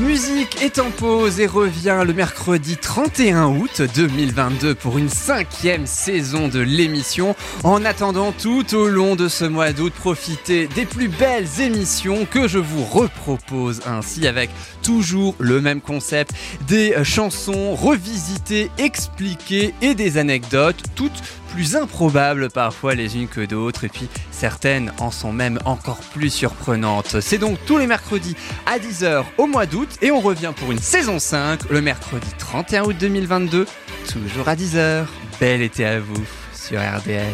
Musique est en pause et revient le mercredi 31 août 2022 pour une cinquième saison de l'émission. En attendant tout au long de ce mois d'août, profitez des plus belles émissions que je vous repropose ainsi avec toujours le même concept, des chansons revisitées, expliquées et des anecdotes, toutes plus improbables parfois les unes que d'autres et puis certaines en sont même encore plus surprenantes. C'est donc tous les mercredis à 10h au mois d'août et on revient pour une saison 5 le mercredi 31 août 2022, toujours à 10h. Bel été à vous sur RDL.